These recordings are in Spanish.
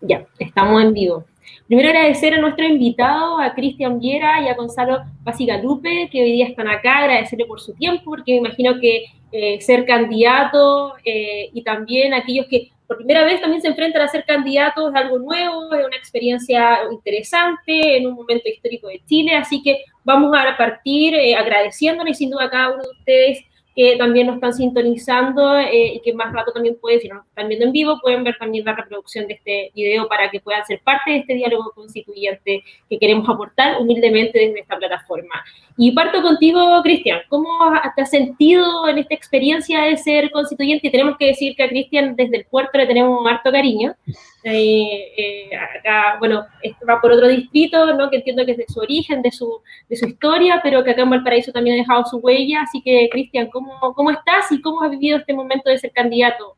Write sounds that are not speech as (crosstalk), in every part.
Ya, estamos en vivo. Primero agradecer a nuestro invitado, a Cristian Viera y a Gonzalo Basigalupe, que hoy día están acá, agradecerle por su tiempo, porque me imagino que eh, ser candidato eh, y también aquellos que por primera vez también se enfrentan a ser candidatos es algo nuevo, es una experiencia interesante en un momento histórico de Chile, así que vamos a partir eh, agradeciéndole sin duda a cada uno de ustedes que también nos están sintonizando eh, y que más rato también pueden, si nos están viendo en vivo, pueden ver también la reproducción de este video para que puedan ser parte de este diálogo constituyente que queremos aportar humildemente desde esta plataforma. Y parto contigo, Cristian, ¿cómo te has sentido en esta experiencia de ser constituyente? tenemos que decir que a Cristian desde el puerto le tenemos un harto cariño. Eh, eh, acá, bueno, va por otro distrito, ¿no? que entiendo que es de su origen, de su, de su historia, pero que acá en Valparaíso también ha dejado su huella. Así que, Cristian, ¿cómo, ¿cómo estás y cómo has vivido este momento de ser candidato?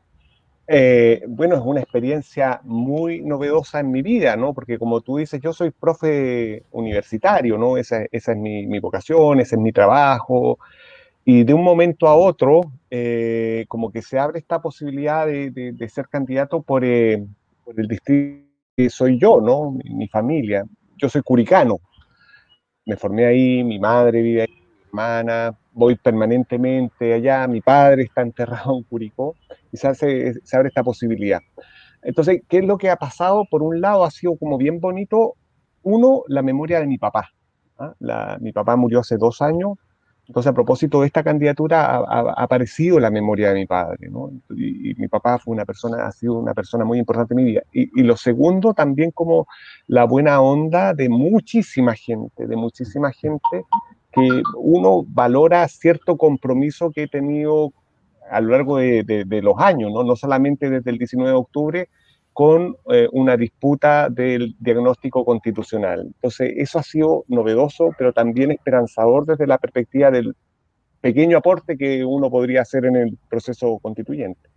Eh, bueno, es una experiencia muy novedosa en mi vida, ¿no? Porque como tú dices, yo soy profe universitario, ¿no? Esa, es mi, vocación, ese es mi trabajo. Y de un momento a otro, como que se abre esta posibilidad de, ser candidato por, por el distrito que soy yo, ¿no? Mi, familia. Yo soy curicano. Me formé ahí, mi madre vive ahí, hermana, voy permanentemente allá, mi padre está enterrado en Curicó y se, se abre esta posibilidad. Entonces, ¿qué es lo que ha pasado? Por un lado, ha sido como bien bonito, uno, la memoria de mi papá. ¿ah? La, mi papá murió hace dos años entonces, a propósito de esta candidatura, ha, ha, aparecido la memoria de mi padre, ¿no? Y, y, mi papá fue una persona, ha sido una persona muy importante en mi vida. Y, y, lo segundo, también como la buena onda de muchísima gente, de muchísima gente que uno valora cierto compromiso que he tenido a lo largo de, de, de los años, ¿no? No solamente desde el 19 de octubre, con eh, una disputa del diagnóstico constitucional. Entonces, eso ha sido novedoso, pero también esperanzador desde la perspectiva del pequeño aporte que uno podría hacer en el proceso constituyente.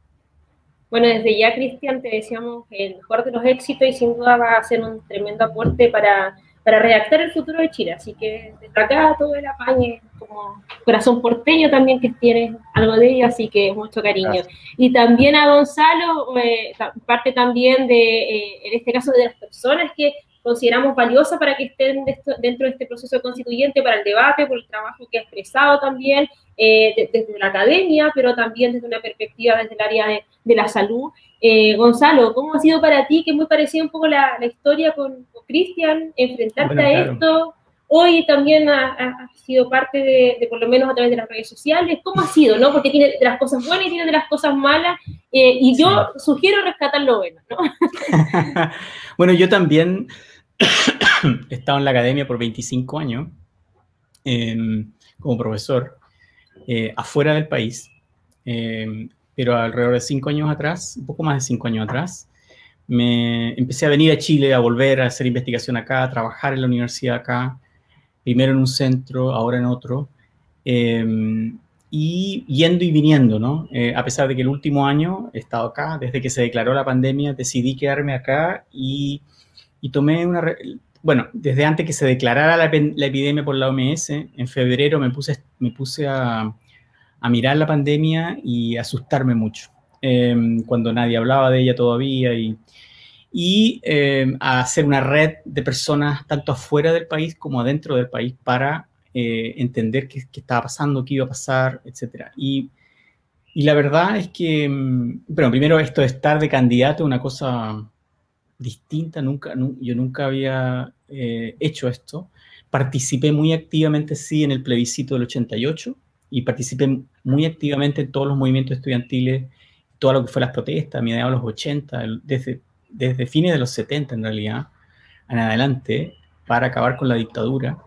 Bueno, desde ya, Cristian, te deseamos el mejor de los éxitos y sin duda va a ser un tremendo aporte para para redactar el futuro de Chile. Así que desde acá todo el apañe, como corazón porteño también que tiene algo de ello, así que mucho cariño. Gracias. Y también a Gonzalo, eh, parte también de, eh, en este caso, de las personas que consideramos valiosas para que estén dentro de este proceso constituyente, para el debate, por el trabajo que ha expresado también eh, desde la academia, pero también desde una perspectiva desde el área de, de la salud. Eh, Gonzalo, ¿cómo ha sido para ti, que es muy parecida un poco la, la historia con Cristian, enfrentarte bueno, a esto? Hoy también ha, ha sido parte de, de, por lo menos a través de las redes sociales. ¿Cómo ha sido, no? Porque tiene de las cosas buenas y tiene de las cosas malas. Eh, y yo sí. sugiero rescatar lo bueno, ¿no? (laughs) bueno, yo también (coughs) he estado en la academia por 25 años eh, como profesor eh, afuera del país. Eh, pero alrededor de cinco años atrás, un poco más de cinco años atrás, me empecé a venir a Chile, a volver a hacer investigación acá, a trabajar en la universidad acá, primero en un centro, ahora en otro, eh, y yendo y viniendo, ¿no? Eh, a pesar de que el último año he estado acá, desde que se declaró la pandemia, decidí quedarme acá y, y tomé una... Bueno, desde antes que se declarara la, la, epidemia por la OMS, en febrero me puse, me puse a, a mirar la pandemia y asustarme mucho, eh, cuando nadie hablaba de ella todavía y, y eh, a hacer una red de personas tanto afuera del país como adentro del país para eh, entender qué, qué, estaba pasando, qué iba a pasar, etc. Y, y, la verdad es que, mm, bueno, primero esto de estar de candidato es una cosa distinta, nunca, no, yo nunca había eh, hecho esto. Participé muy activamente, sí, en el plebiscito del 88, y participé muy activamente en todos los movimientos estudiantiles, todo lo que fue las protestas, mediados de los 80, desde, desde fines de los 70 en realidad, en adelante, para acabar con la dictadura.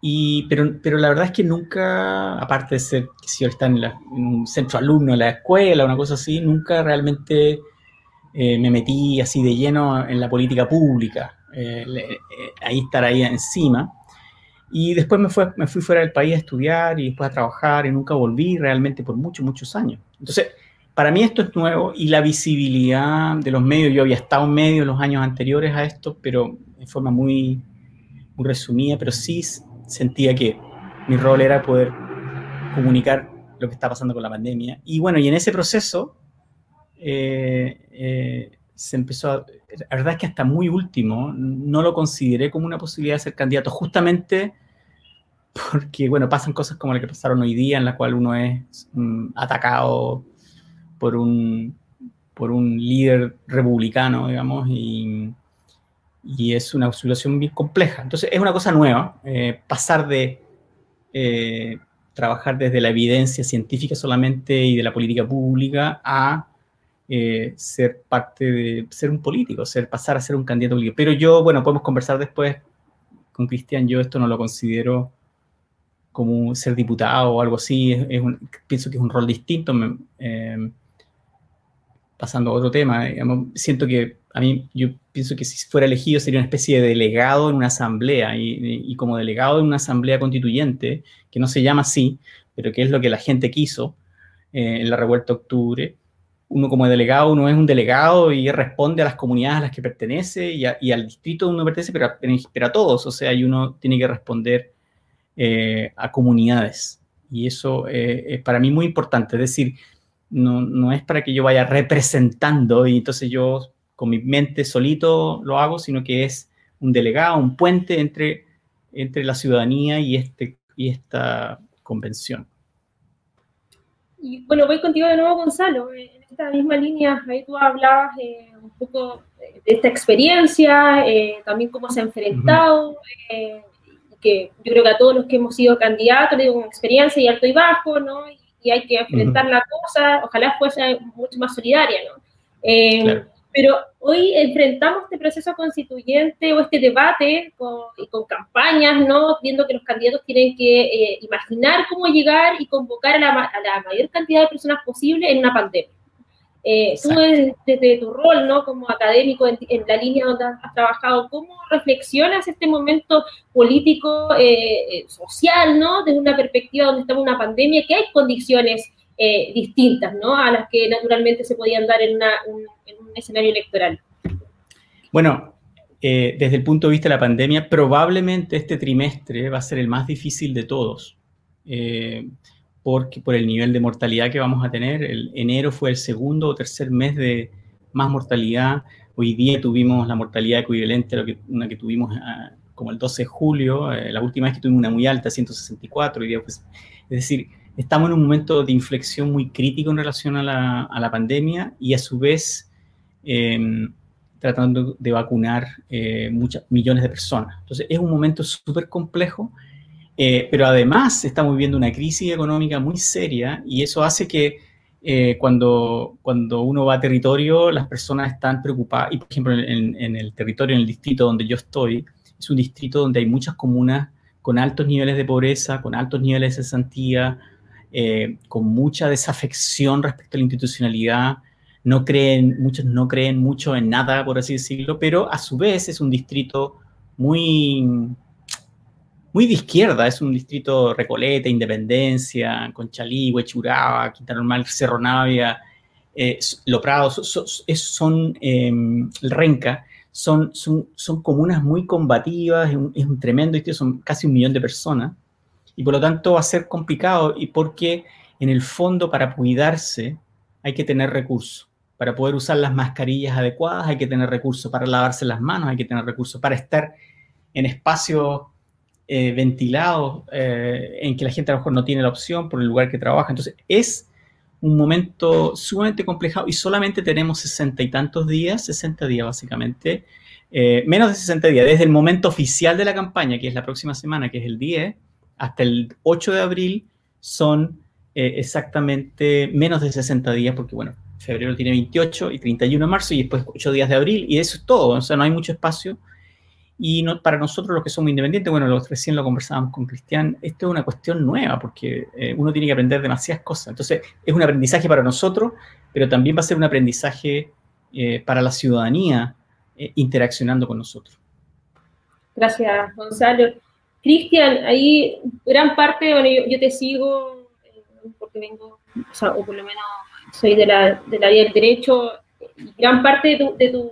Y, pero, pero la verdad es que nunca, aparte de ser, si está en, la, en, un centro alumno de la escuela, una cosa así, nunca realmente eh, me metí así de lleno en la política pública, eh, eh, ahí estar ahí encima. Y después me, fue, me fui fuera del país a estudiar y después a trabajar y nunca volví realmente por muchos, muchos años. Entonces, para mí esto es nuevo y la visibilidad de los medios, yo había estado en medio los años anteriores a esto, pero en forma muy, muy resumida, pero sí sentía que mi rol era poder comunicar lo que está pasando con la pandemia. Y bueno, y en ese proceso eh, eh, se empezó a, la verdad es que hasta muy último no lo consideré como una posibilidad de ser candidato, justamente porque, bueno, pasan cosas como las que pasaron hoy día, en la cual uno es mm, atacado por un, por un líder republicano, digamos, y, y, es una situación bien compleja. Entonces, es una cosa nueva, eh, pasar de eh, trabajar desde la evidencia científica solamente y de la política pública a eh, ser parte de ser un político, ser, pasar a ser un candidato político. Pero yo, bueno, podemos conversar después con Cristian, yo esto no lo considero como ser diputado o algo así, pienso que es un rol distinto. Pasando a otro tema, siento que a mí, yo pienso que si fuera elegido sería una especie de delegado en una asamblea y, como delegado en una asamblea constituyente, que no se llama así, pero que es lo que la gente quiso eh, en la revuelta de octubre, uno como delegado, uno es un delegado y responde a las comunidades a las que pertenece y, al distrito donde uno pertenece, pero, a todos, o sea, y uno tiene que responder eh, a comunidades. Y eso eh, es para mí muy importante, es decir, no, no, es para que yo vaya representando y entonces yo con mi mente solito lo hago, sino que es un delegado, un puente entre, entre la ciudadanía y, este, y esta convención. Y bueno, voy contigo de nuevo, Gonzalo. En esta misma línea, ahí tú hablabas eh, un poco de esta experiencia, también cómo se ha enfrentado que yo creo que a todos los que hemos sido candidatos, digo, con experiencia y alto y bajo, ¿no? Y, hay que enfrentar la cosa, ojalá fuese mucho más solidaria, ¿no? Eh, pero hoy enfrentamos este proceso constituyente o este debate con, y con campañas, ¿no? Viendo que los candidatos tienen que eh, imaginar cómo llegar y convocar a la, a la mayor cantidad de personas posible en una pandemia. Eh, tú desde, tu rol ¿no? como académico en, la línea donde has, trabajado, ¿cómo reflexionas este momento político, eh, social, ¿no? desde una perspectiva donde estamos en una pandemia, que hay condiciones eh, distintas ¿no? a las que naturalmente se podían dar en, un, escenario electoral? Bueno, desde el punto de vista de la pandemia, probablemente este trimestre va a ser el más difícil de todos porque por el nivel de mortalidad que vamos a tener. El enero fue el segundo o tercer mes de más mortalidad. Hoy día tuvimos la mortalidad equivalente a lo que, una que tuvimos ah, como el 12 de julio, eh, la última vez que tuvimos una muy alta, 164. Hoy día, pues, es decir, estamos en un momento de inflexión muy crítico en relación a la, a la pandemia y a su vez em, tratando de vacunar eh, muchas, millones de personas. Entonces es un momento súper complejo eh, pero además estamos viviendo una crisis económica muy seria y eso hace que eh, cuando, cuando uno va a territorio las personas están preocupadas. Y por ejemplo, en, el territorio, en el distrito donde yo estoy, es un distrito donde hay muchas comunas con altos niveles de pobreza, con altos niveles de cesantía, eh, con mucha desafección respecto a la institucionalidad. No creen, muchos no creen mucho en nada, por así decirlo, pero a su vez es un distrito muy muy de izquierda, es un distrito Recoleta, Independencia, Conchalí, Huechuraba, Quinta Normal, Cerro Navia, eh, Loprado, son, em, el Renca, son, son, son, comunas muy combativas, es un, tremendo distrito, son casi un millón de personas, y por lo tanto va a ser complicado, y porque en el fondo para cuidarse hay que tener recursos. Para poder usar las mascarillas adecuadas hay que tener recursos, para lavarse las manos hay que tener recursos, para estar en espacios eh, ventilado eh, en que la gente a lo mejor no tiene la opción por el lugar que trabaja. Entonces, es un momento sumamente complejo y solamente tenemos sesenta y tantos días, 60 días básicamente, eh, menos de 60 días, desde el momento oficial de la campaña, que es la próxima semana, que es el 10, hasta el 8 de abril, son exactamente menos de 60 días, porque bueno, febrero tiene 28 y 31 de marzo y después 8 días de abril, y eso es todo, o sea, no hay mucho espacio y para nosotros los que somos independientes, bueno, recién lo conversábamos con Cristian, esto es una cuestión nueva porque eh, uno tiene que aprender demasiadas cosas. Entonces, es un aprendizaje para nosotros, pero también va a ser un aprendizaje eh, para la ciudadanía eh, interaccionando con nosotros. Gracias, Gonzalo. Cristian, ahí gran parte, bueno, yo, te sigo porque vengo, o, por lo menos soy de la, de la área del derecho, gran parte de tu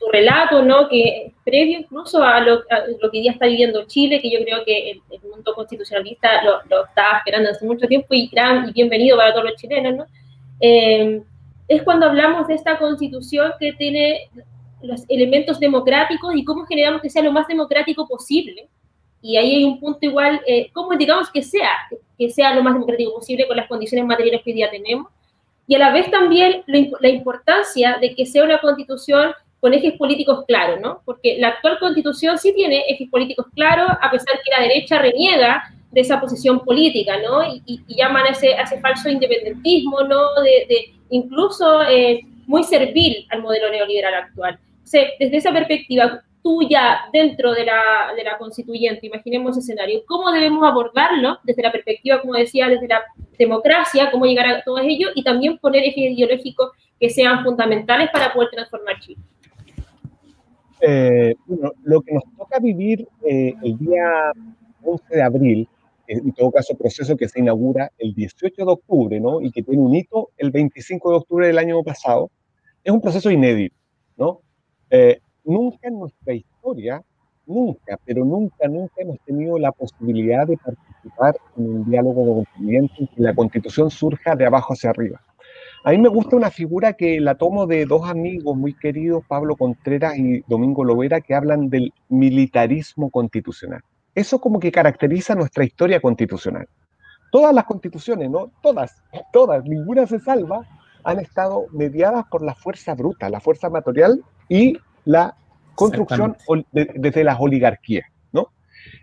tu relato, ¿no? Que previo incluso a lo, que ya está viviendo Chile, que yo creo que el, mundo constitucionalista lo, lo, estaba esperando hace mucho tiempo y gran y bienvenido para todos los chilenos, ¿no? Eh, es cuando hablamos de esta constitución que tiene los elementos democráticos y cómo generamos que sea lo más democrático posible. Y ahí hay un punto igual, eh, cómo digamos que sea, que sea lo más democrático posible con las condiciones materiales que hoy día tenemos. Y a la vez también la importancia de que sea una constitución con ejes políticos claros, ¿no? Porque la actual constitución sí tiene ejes políticos claros, a pesar que la derecha reniega de esa posición política, ¿no? Y, llaman a ese, ese, falso independentismo, ¿no? De, incluso eh, muy servil al modelo neoliberal actual. O sea, desde esa perspectiva tuya dentro de la, de la constituyente, imaginemos ese escenario, ¿cómo debemos abordarlo desde la perspectiva, como decía, desde la democracia, cómo llegar a todo ello y también poner ejes ideológicos que sean fundamentales para poder transformar Chile? Eh, bueno, lo que nos toca vivir eh, el día 11 de abril, en todo caso proceso que se inaugura el 18 de octubre, ¿no? Y que tiene un hito el 25 de octubre del año pasado, es un proceso inédito, ¿no? Eh, nunca en nuestra historia, nunca, pero nunca, nunca hemos tenido la posibilidad de participar en un diálogo constituyente en que la constitución surja de abajo hacia arriba. A mí me gusta una figura que la tomo de dos amigos muy queridos, Pablo Contreras y Domingo Lovera, que hablan del militarismo constitucional. Eso como que caracteriza nuestra historia constitucional. Todas las constituciones, ¿no? Todas, (laughs) todas, ninguna se salva, han estado mediadas por la fuerza bruta, la fuerza material y la construcción desde las oligarquías, ¿no?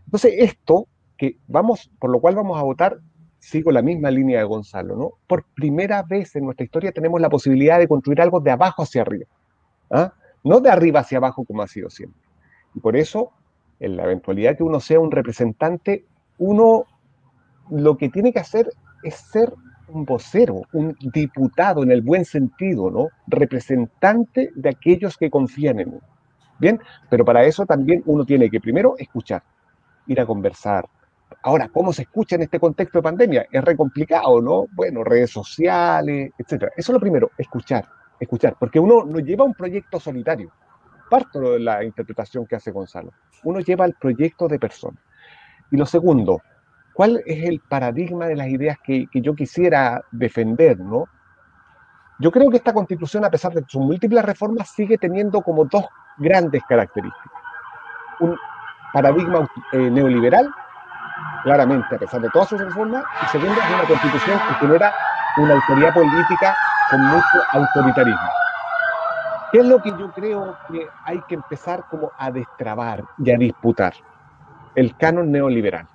Entonces, esto que vamos, por lo cual vamos a votar sigo la misma línea de Gonzalo, ¿no? Por primera vez en nuestra historia tenemos la posibilidad de construir algo de abajo hacia arriba, ¿ah? no de arriba hacia abajo como ha sido siempre. Y por eso, en la eventualidad que uno sea un representante, uno lo que tiene que hacer es ser un vocero, un diputado en el buen sentido, ¿no? Representante de aquellos que confían en uno. Bien, pero para eso también uno tiene que primero escuchar, ir a conversar, Ahora, ¿cómo se escucha en este contexto de pandemia? Es re complicado, ¿no? Bueno, redes sociales, etcétera. Eso es lo primero, escuchar, escuchar, porque uno no lleva un proyecto solitario. Parto de la interpretación que hace Gonzalo. Uno lleva el proyecto de persona. Y lo segundo, ¿cuál es el paradigma de las ideas que, que yo quisiera defender, ¿no? Yo creo que esta constitución, a pesar de sus múltiples reformas, sigue teniendo como dos grandes características. Un paradigma eh, neoliberal claramente, a pesar de todas sus reformas, y segundo, una constitución que genera una autoridad política con mucho autoritarismo. ¿Qué es lo que yo creo que hay que empezar como a destrabar y a disputar? El canon neoliberal.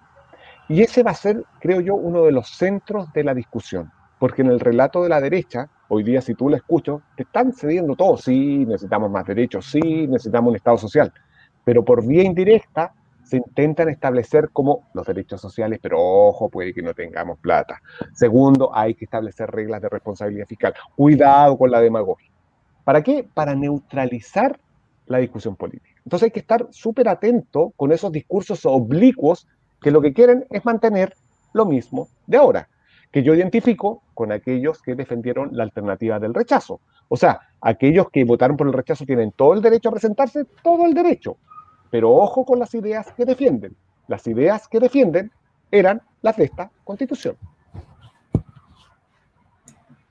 Y ese va a ser, creo yo, uno de los centros de la discusión, porque en el relato de la derecha, hoy día si tú lo escuchas, te están cediendo todo, sí, necesitamos más derechos, sí, necesitamos un Estado social, pero por vía indirecta se intentan establecer como los derechos sociales, pero ojo, puede que no tengamos plata. Segundo, hay que establecer reglas de responsabilidad fiscal. Cuidado con la demagogia. ¿Para qué? Para neutralizar la discusión política. Entonces hay que estar súper atento con esos discursos oblicuos que lo que quieren es mantener lo mismo de ahora, que yo identifico con aquellos que defendieron la alternativa del rechazo. O sea, aquellos que votaron por el rechazo tienen todo el derecho a presentarse, todo el derecho. Pero ojo con las ideas que defienden. Las ideas que defienden eran las de esta constitución.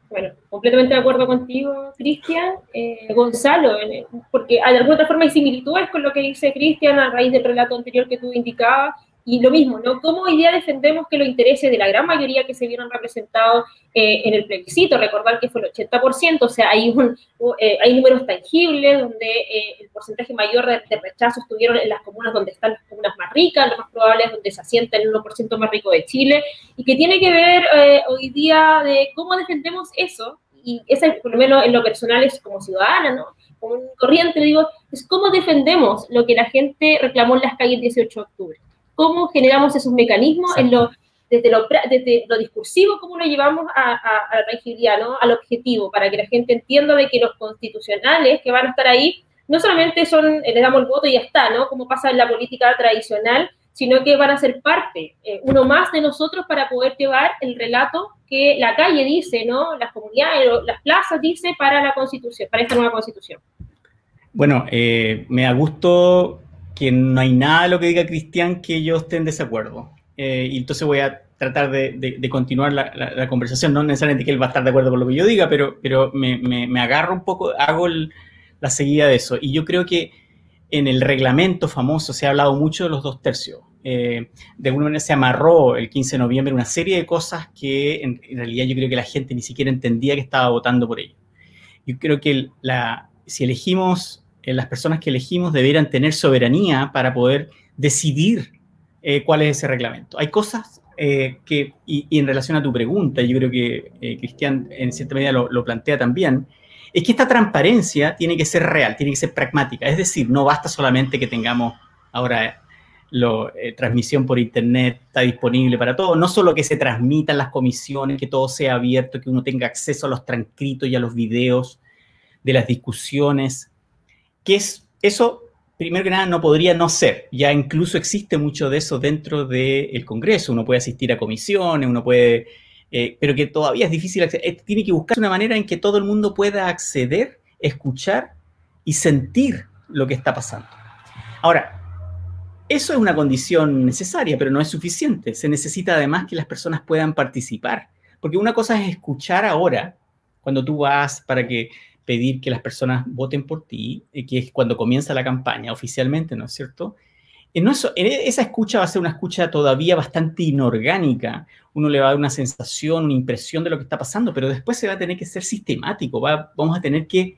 Bueno, completamente de acuerdo contigo, Cristian. Eh, Gonzalo, porque de alguna otra forma hay similitudes con lo que dice Cristian a raíz del relato anterior que tú indicabas, y lo mismo, ¿no? ¿Cómo hoy día defendemos que los intereses de la gran mayoría que se vieron representados eh, en el plebiscito, recordar que fue el 80%, o sea, hay, un, eh, hay números tangibles donde eh, el porcentaje mayor de, rechazo estuvieron en las comunas donde están las comunas más ricas, lo más probable es donde se asienta el 1% más rico de Chile, y que tiene que ver hoy día de cómo defendemos eso, y esa, por lo menos en lo personal es como ciudadana, ¿no? Como un corriente, digo, es cómo defendemos lo que la gente reclamó en las calles el 18 de octubre cómo generamos esos mecanismos en lo, desde, lo, desde lo discursivo, cómo lo llevamos a, a, la tranquilidad, ¿no? al objetivo, para que la gente entienda de que los constitucionales que van a estar ahí no solamente son, eh, les damos el voto y ya está, ¿no? como pasa en la política tradicional, sino que van a ser parte, eh, uno más de nosotros para poder llevar el relato que la calle dice, ¿no? Las comunidades, las plazas dice para la constitución, para esta nueva constitución. Bueno, eh, me da gusto que no hay nada de lo que diga Cristian que yo esté en desacuerdo. Eh, y entonces voy a tratar de, continuar la, conversación. No necesariamente que él va a estar de acuerdo con lo que yo diga, pero, pero me, agarro un poco, hago la seguida de eso. Y yo creo que en el reglamento famoso se ha hablado mucho de los dos tercios. Eh, de alguna manera se amarró el 15 de noviembre una serie de cosas que en, realidad yo creo que la gente ni siquiera entendía que estaba votando por ello. Yo creo que la, si elegimos, las personas que elegimos deberían tener soberanía para poder decidir eh, cuál es ese reglamento. Hay cosas eh, que, y, en relación a tu pregunta, yo creo que eh, Cristian en cierta medida lo, plantea también, es que esta transparencia tiene que ser real, tiene que ser pragmática. Es decir, no basta solamente que tengamos ahora la transmisión por internet, está disponible para todos, no solo que se transmitan las comisiones, que todo sea abierto, que uno tenga acceso a los transcritos y a los videos de las discusiones, que es eso primero que nada, no podría no ser. Ya incluso existe mucho de eso dentro del Congreso. Uno puede asistir a comisiones, uno puede... Eh, pero que todavía es difícil acceder. Tiene que buscar una manera en que todo el mundo pueda acceder, escuchar y sentir lo que está pasando. Ahora, eso es una condición necesaria, pero no es suficiente. Se necesita además que las personas puedan participar. Porque una cosa es escuchar ahora, cuando tú vas para que pedir que las personas voten por ti, eh, que es cuando comienza la campaña oficialmente, ¿no es cierto? En eso, esa escucha va a ser una escucha todavía bastante inorgánica. Uno le va a dar una sensación, una impresión de lo que está pasando, pero después se va a tener que ser sistemático. Va, vamos a tener que,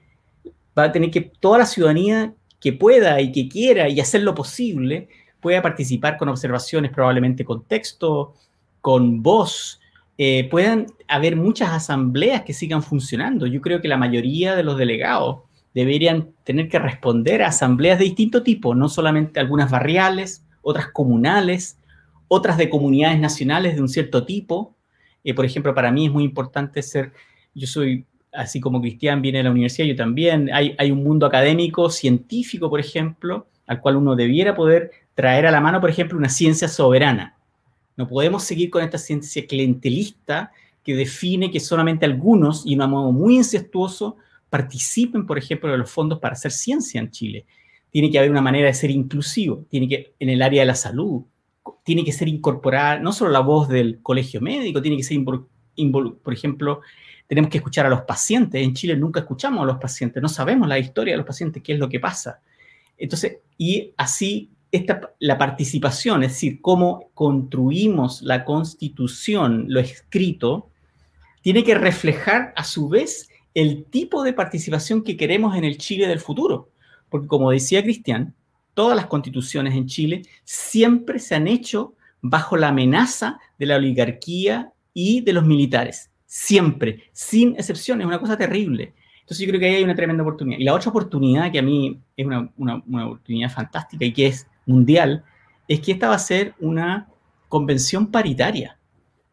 va a tener que toda la ciudadanía que pueda y que quiera y hacer lo posible pueda participar con observaciones, probablemente con texto, con voz, eh, puedan haber muchas asambleas que sigan funcionando. Yo creo que la mayoría de los delegados deberían tener que responder a asambleas de distinto tipo, no solamente algunas barriales, otras comunales, otras de comunidades nacionales de un cierto tipo. Eh, por ejemplo, para mí es muy importante ser, yo soy, así como Cristian viene de la universidad, yo también, hay, hay un mundo académico, científico, por ejemplo, al cual uno debiera poder traer a la mano, por ejemplo, una ciencia soberana no podemos seguir con esta ciencia clientelista que define que solamente algunos, y de un modo muy incestuoso, participen, por ejemplo, de los fondos para hacer ciencia en Chile. Tiene que haber una manera de ser inclusivo, tiene que, en el área de la salud, tiene que ser incorporada no solo la voz del colegio médico, tiene que ser, por ejemplo, tenemos que escuchar a los pacientes. En Chile nunca escuchamos a los pacientes, no sabemos la historia de los pacientes, qué es lo que pasa. Entonces, y así la participación, es decir, cómo construimos la constitución, lo escrito, tiene que reflejar a su vez el tipo de participación que queremos en el Chile del futuro. Porque como decía Cristian, todas las constituciones en Chile siempre se han hecho bajo la amenaza de la oligarquía y de los militares. Siempre, sin excepción, es una cosa terrible. Entonces yo creo que ahí hay una tremenda oportunidad. Y la otra oportunidad que a mí es una, una oportunidad fantástica y que es mundial, es que esta va a ser una convención paritaria.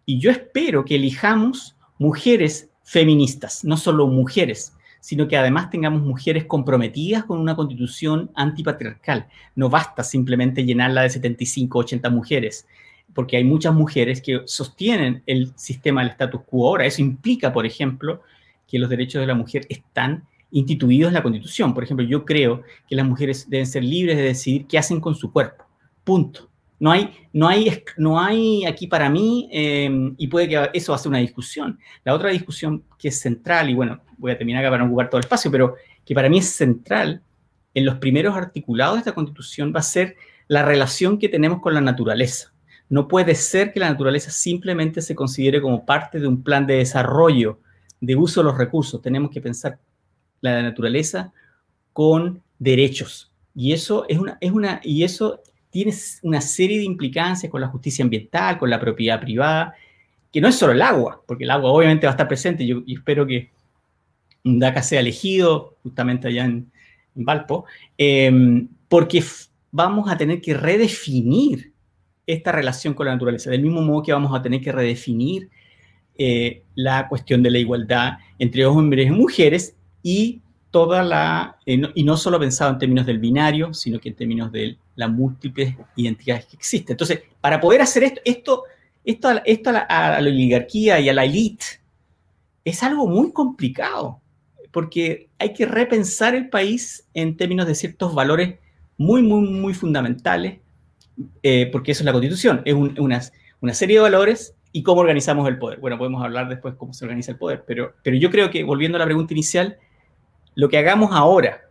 Y yo espero que elijamos mujeres feministas, no solo mujeres, sino que además tengamos mujeres comprometidas con una constitución antipatriarcal. No basta simplemente llenarla de 75, 80 mujeres, porque hay muchas mujeres que sostienen el sistema del status quo ahora. Eso implica, por ejemplo, que los derechos de la mujer están instituidos en la Constitución. Por ejemplo, yo creo que las mujeres deben ser libres de decidir qué hacen con su cuerpo. Punto. No hay, no hay, no hay aquí para mí, em, y puede que eso ser una discusión. La otra discusión que es central, y bueno, voy a terminar acá para no ocupar todo el espacio, pero que para mí es central en los primeros articulados de esta Constitución va a ser la relación que tenemos con la naturaleza. No puede ser que la naturaleza simplemente se considere como parte de un plan de desarrollo, de uso de los recursos. Tenemos que pensar la naturaleza con derechos. Y eso es una, es una, y eso tiene una serie de implicancias con la justicia ambiental, con la propiedad privada, que no es solo el agua, porque el agua obviamente va a estar presente. Yo, espero que DACA sea elegido justamente allá en, Valpo, em, porque vamos a tener que redefinir esta relación con la naturaleza, del mismo modo que vamos a tener que redefinir eh, la cuestión de la igualdad entre hombres y mujeres y toda la, eh, y no solo pensado en términos del binario, sino que en términos de las múltiples identidades que existen. Entonces, para poder hacer esto, esto, esto, esto a, la, a la oligarquía y a la élite es algo muy complicado, porque hay que repensar el país en términos de ciertos valores muy, muy, muy fundamentales, eh, porque eso es la constitución, es una, una serie de valores ¿Y cómo organizamos el poder? Bueno, podemos hablar después cómo se organiza el poder, pero, pero yo creo que, volviendo a la pregunta inicial, lo que hagamos ahora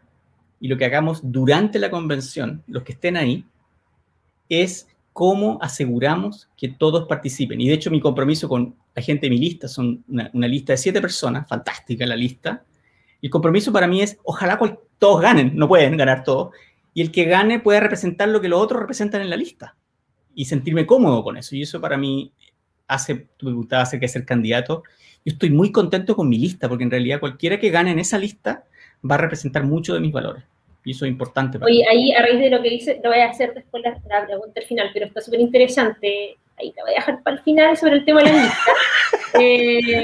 y lo que hagamos durante la convención, los que estén ahí, es cómo aseguramos que todos participen. Y de hecho mi compromiso con la gente de mi lista son una, lista de siete personas, fantástica la lista. El compromiso para mí es, ojalá todos ganen, no pueden ganar todos, y el que gane pueda representar lo que los otros representan en la lista y sentirme cómodo con eso. Y eso para mí hace, tú me preguntabas acerca de ser candidato, yo estoy muy contento con mi lista, porque en realidad cualquiera que gane en esa lista va a representar mucho de mis valores. Y eso es importante. Para Oye, ahí a raíz de lo que dice, lo voy a hacer después la, la pregunta al final, pero está súper interesante. Ahí te voy a dejar para el final sobre el tema de la lista. (laughs) eh,